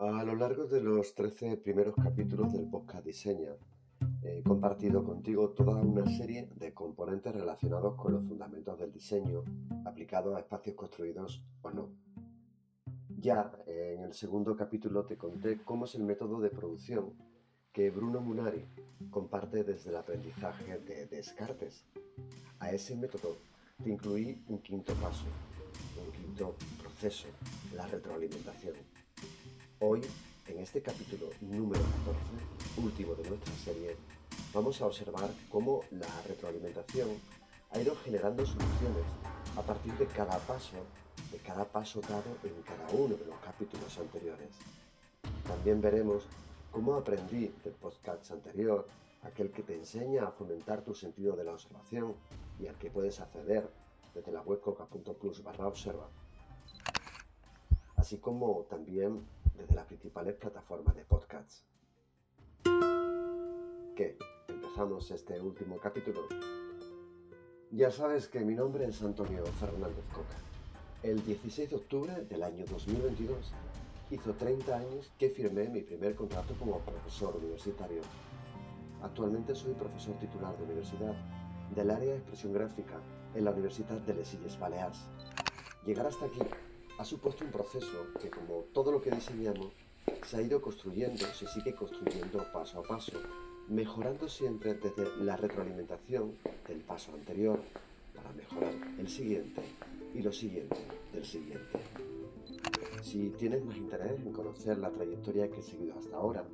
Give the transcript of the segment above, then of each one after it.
A lo largo de los 13 primeros capítulos del podcast Diseña, he compartido contigo toda una serie de componentes relacionados con los fundamentos del diseño aplicados a espacios construidos o no. Ya en el segundo capítulo te conté cómo es el método de producción que Bruno Munari comparte desde el aprendizaje de Descartes. A ese método te incluí un quinto paso, un quinto proceso, la retroalimentación. Hoy, en este capítulo número 14, último de nuestra serie, vamos a observar cómo la retroalimentación ha ido generando soluciones a partir de cada paso, de cada paso dado en cada uno de los capítulos anteriores. También veremos cómo aprendí del podcast anterior, aquel que te enseña a fomentar tu sentido de la observación y al que puedes acceder desde la web coca.plus barra observa, así como también desde las principales plataformas de podcasts. ¿Qué? ¿Empezamos este último capítulo? Ya sabes que mi nombre es Antonio Fernández Coca. El 16 de octubre del año 2022 hizo 30 años que firmé mi primer contrato como profesor universitario. Actualmente soy profesor titular de universidad del área de expresión gráfica en la Universidad de Les Illes Balears. Llegar hasta aquí ha supuesto un proceso que, como todo lo que diseñamos, se ha ido construyendo, se sigue construyendo paso a paso, mejorando siempre desde la retroalimentación del paso anterior para mejorar el siguiente y lo siguiente del siguiente. Si tienes más interés en conocer la trayectoria que he seguido hasta ahora,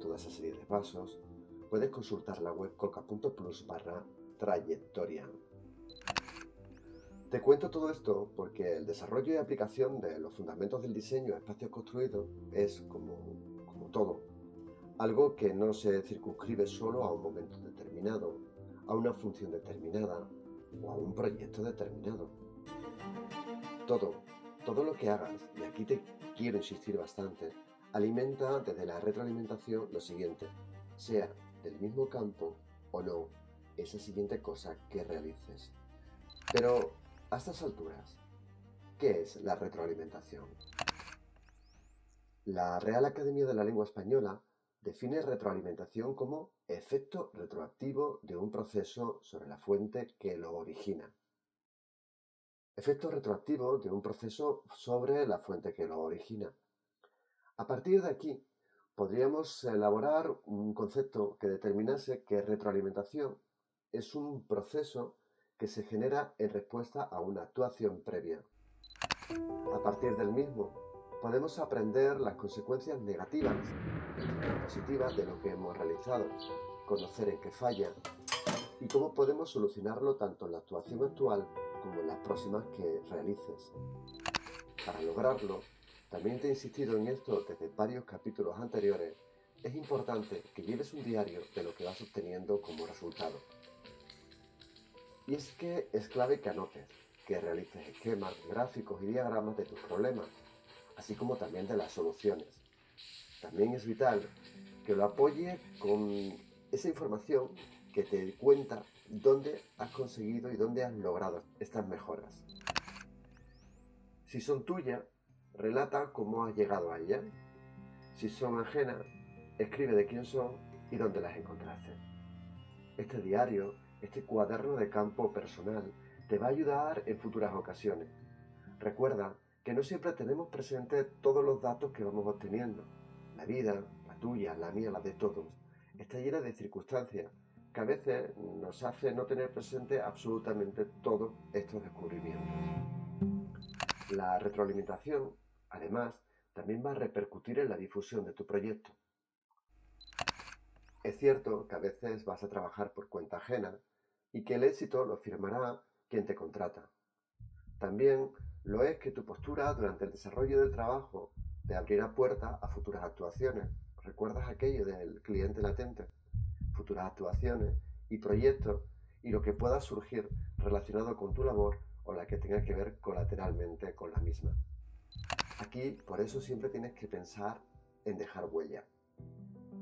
toda esa serie de pasos, puedes consultar la web coca.plus barra trayectoria. Te cuento todo esto porque el desarrollo y aplicación de los fundamentos del diseño de espacios construidos es, como, como todo, algo que no se circunscribe solo a un momento determinado, a una función determinada o a un proyecto determinado. Todo, todo lo que hagas, y aquí te quiero insistir bastante, alimenta desde la retroalimentación lo siguiente, sea del mismo campo o no, esa siguiente cosa que realices. Pero a estas alturas, ¿qué es la retroalimentación? La Real Academia de la Lengua Española define retroalimentación como efecto retroactivo de un proceso sobre la fuente que lo origina. Efecto retroactivo de un proceso sobre la fuente que lo origina. A partir de aquí, podríamos elaborar un concepto que determinase que retroalimentación es un proceso que se genera en respuesta a una actuación previa. A partir del mismo, podemos aprender las consecuencias negativas y positivas de lo que hemos realizado, conocer en qué falla y cómo podemos solucionarlo tanto en la actuación actual como en las próximas que realices. Para lograrlo, también te he insistido en esto desde varios capítulos anteriores, es importante que lleves un diario de lo que vas obteniendo como resultado. Y es que es clave que anotes, que realices esquemas, gráficos y diagramas de tus problemas, así como también de las soluciones. También es vital que lo apoyes con esa información que te cuenta dónde has conseguido y dónde has logrado estas mejoras. Si son tuyas, relata cómo has llegado a ellas. Si son ajenas, escribe de quién son y dónde las encontraste. Este diario este cuaderno de campo personal te va a ayudar en futuras ocasiones. Recuerda que no siempre tenemos presente todos los datos que vamos obteniendo. La vida, la tuya, la mía, la de todos, está llena de circunstancias que a veces nos hace no tener presente absolutamente todos estos descubrimientos. La retroalimentación, además, también va a repercutir en la difusión de tu proyecto. Es cierto que a veces vas a trabajar por cuenta ajena y que el éxito lo firmará quien te contrata. También lo es que tu postura durante el desarrollo del trabajo te abrirá puertas a futuras actuaciones. ¿Recuerdas aquello del cliente latente? Futuras actuaciones y proyectos y lo que pueda surgir relacionado con tu labor o la que tenga que ver colateralmente con la misma. Aquí, por eso siempre tienes que pensar en dejar huella.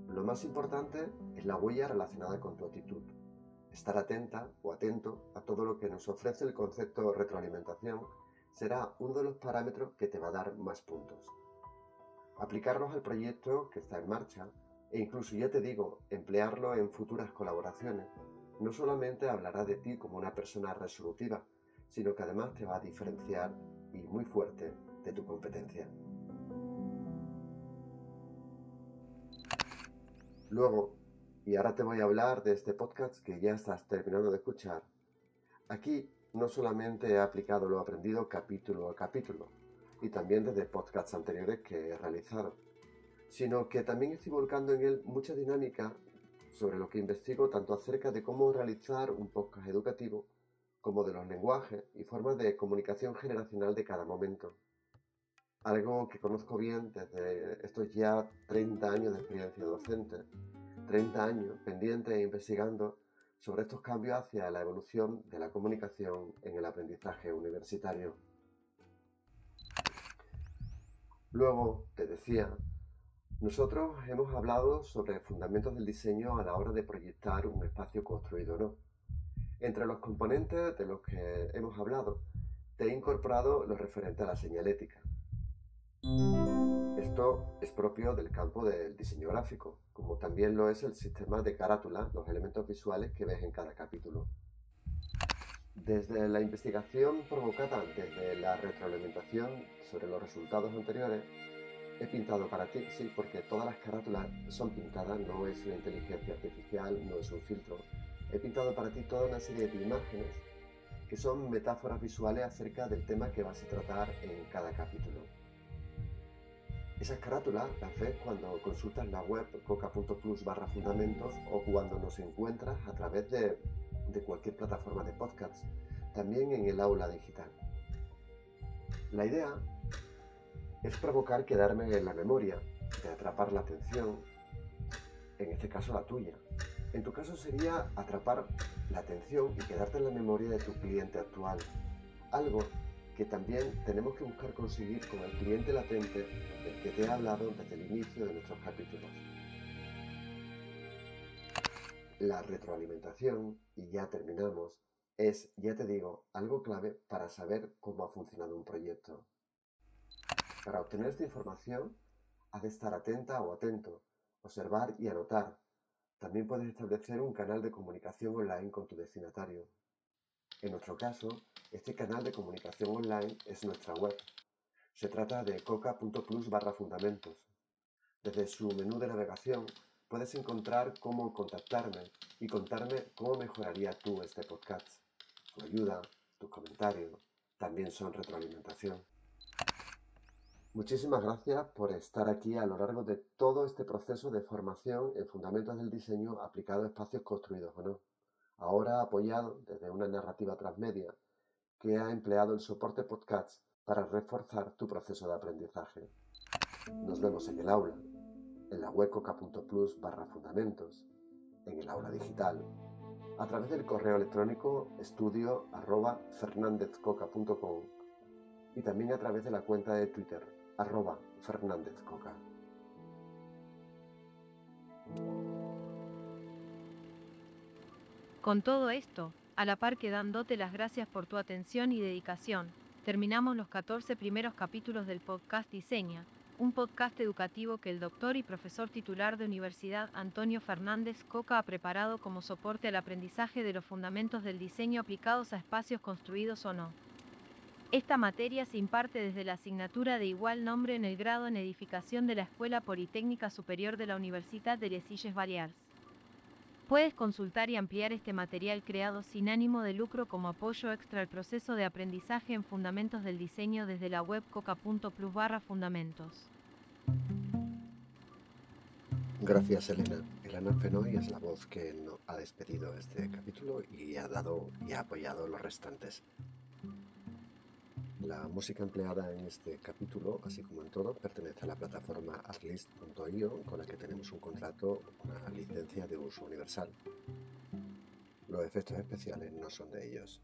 Lo más importante es la huella relacionada con tu actitud, Estar atenta o atento a todo lo que nos ofrece el concepto retroalimentación será uno de los parámetros que te va a dar más puntos. aplicarlos al proyecto que está en marcha e incluso, ya te digo, emplearlo en futuras colaboraciones, no solamente hablará de ti como una persona resolutiva, sino que además te va a diferenciar y muy fuerte de tu competencia. Luego, y ahora te voy a hablar de este podcast que ya estás terminando de escuchar, aquí no solamente he aplicado lo aprendido capítulo a capítulo, y también desde podcasts anteriores que he realizado, sino que también estoy volcando en él mucha dinámica sobre lo que investigo tanto acerca de cómo realizar un podcast educativo como de los lenguajes y formas de comunicación generacional de cada momento. Algo que conozco bien desde estos ya 30 años de experiencia docente, 30 años pendiente e investigando sobre estos cambios hacia la evolución de la comunicación en el aprendizaje universitario. Luego, te decía, nosotros hemos hablado sobre fundamentos del diseño a la hora de proyectar un espacio construido o no. Entre los componentes de los que hemos hablado, te he incorporado lo referente a la señalética. Esto es propio del campo del diseño gráfico, como también lo es el sistema de carátula, los elementos visuales que ves en cada capítulo. Desde la investigación provocada desde la retroalimentación sobre los resultados anteriores, he pintado para ti, sí, porque todas las carátulas son pintadas, no es una inteligencia artificial, no es un filtro. He pintado para ti toda una serie de imágenes que son metáforas visuales acerca del tema que vas a tratar en cada capítulo. Esas carátulas las ves cuando consultas la web coca.plus barra fundamentos o cuando nos encuentras a través de, cualquier plataforma de podcast, también en el aula digital. La idea es provocar quedarme en la memoria, de atrapar la atención, en este caso la tuya. En tu caso sería atrapar la atención y quedarte en la memoria de tu cliente actual, algo que también tenemos que buscar conseguir con el cliente latente del que te he hablado desde el inicio de nuestros capítulos. La retroalimentación, y ya terminamos, es, ya te digo, algo clave para saber cómo ha funcionado un proyecto. Para obtener esta información, has de estar atenta o atento, observar y anotar. También puedes establecer un canal de comunicación online con tu destinatario. En nuestro caso, este canal de comunicación online es nuestra web. Se trata de coca.plus barra fundamentos. Desde su menú de navegación puedes encontrar cómo contactarme y contarme cómo mejoraría tú este podcast. Tu ayuda, tus comentarios, también son retroalimentación. Muchísimas gracias por estar aquí a lo largo de todo este proceso de formación en fundamentos del diseño aplicado a espacios construidos o no. Ahora apoyado desde una narrativa transmedia que ha empleado el soporte podcast para reforzar tu proceso de aprendizaje. Nos vemos en el aula, en la web coca.plus barra fundamentos, en el aula digital, a través del correo electrónico estudio arroba fernandezcoca.com y también a través de la cuenta de Twitter arroba Fernández Con todo esto, a la par que dándote las gracias por tu atención y dedicación, terminamos los 14 primeros capítulos del podcast Diseña, un podcast educativo que el doctor y profesor titular de Universidad Antonio Fernández Coca ha preparado como soporte al aprendizaje de los fundamentos del diseño aplicados a espacios construidos o no. Esta materia se imparte desde la asignatura de igual nombre en el grado en edificación de la Escuela Politécnica Superior de la Universidad de Les Illes Balears. Puedes consultar y ampliar este material creado sin ánimo de lucro como apoyo extra al proceso de aprendizaje en fundamentos del diseño desde la web coca.plus barra fundamentos. Gracias Elena. Elena Fenoy es la voz que ha despedido este capítulo y ha dado y ha apoyado los restantes. La música empleada en este capítulo, así como en todo, pertenece a la plataforma artlist.io con la que tenemos un contrato, una licencia de uso universal. Los efectos especiales no son de ellos.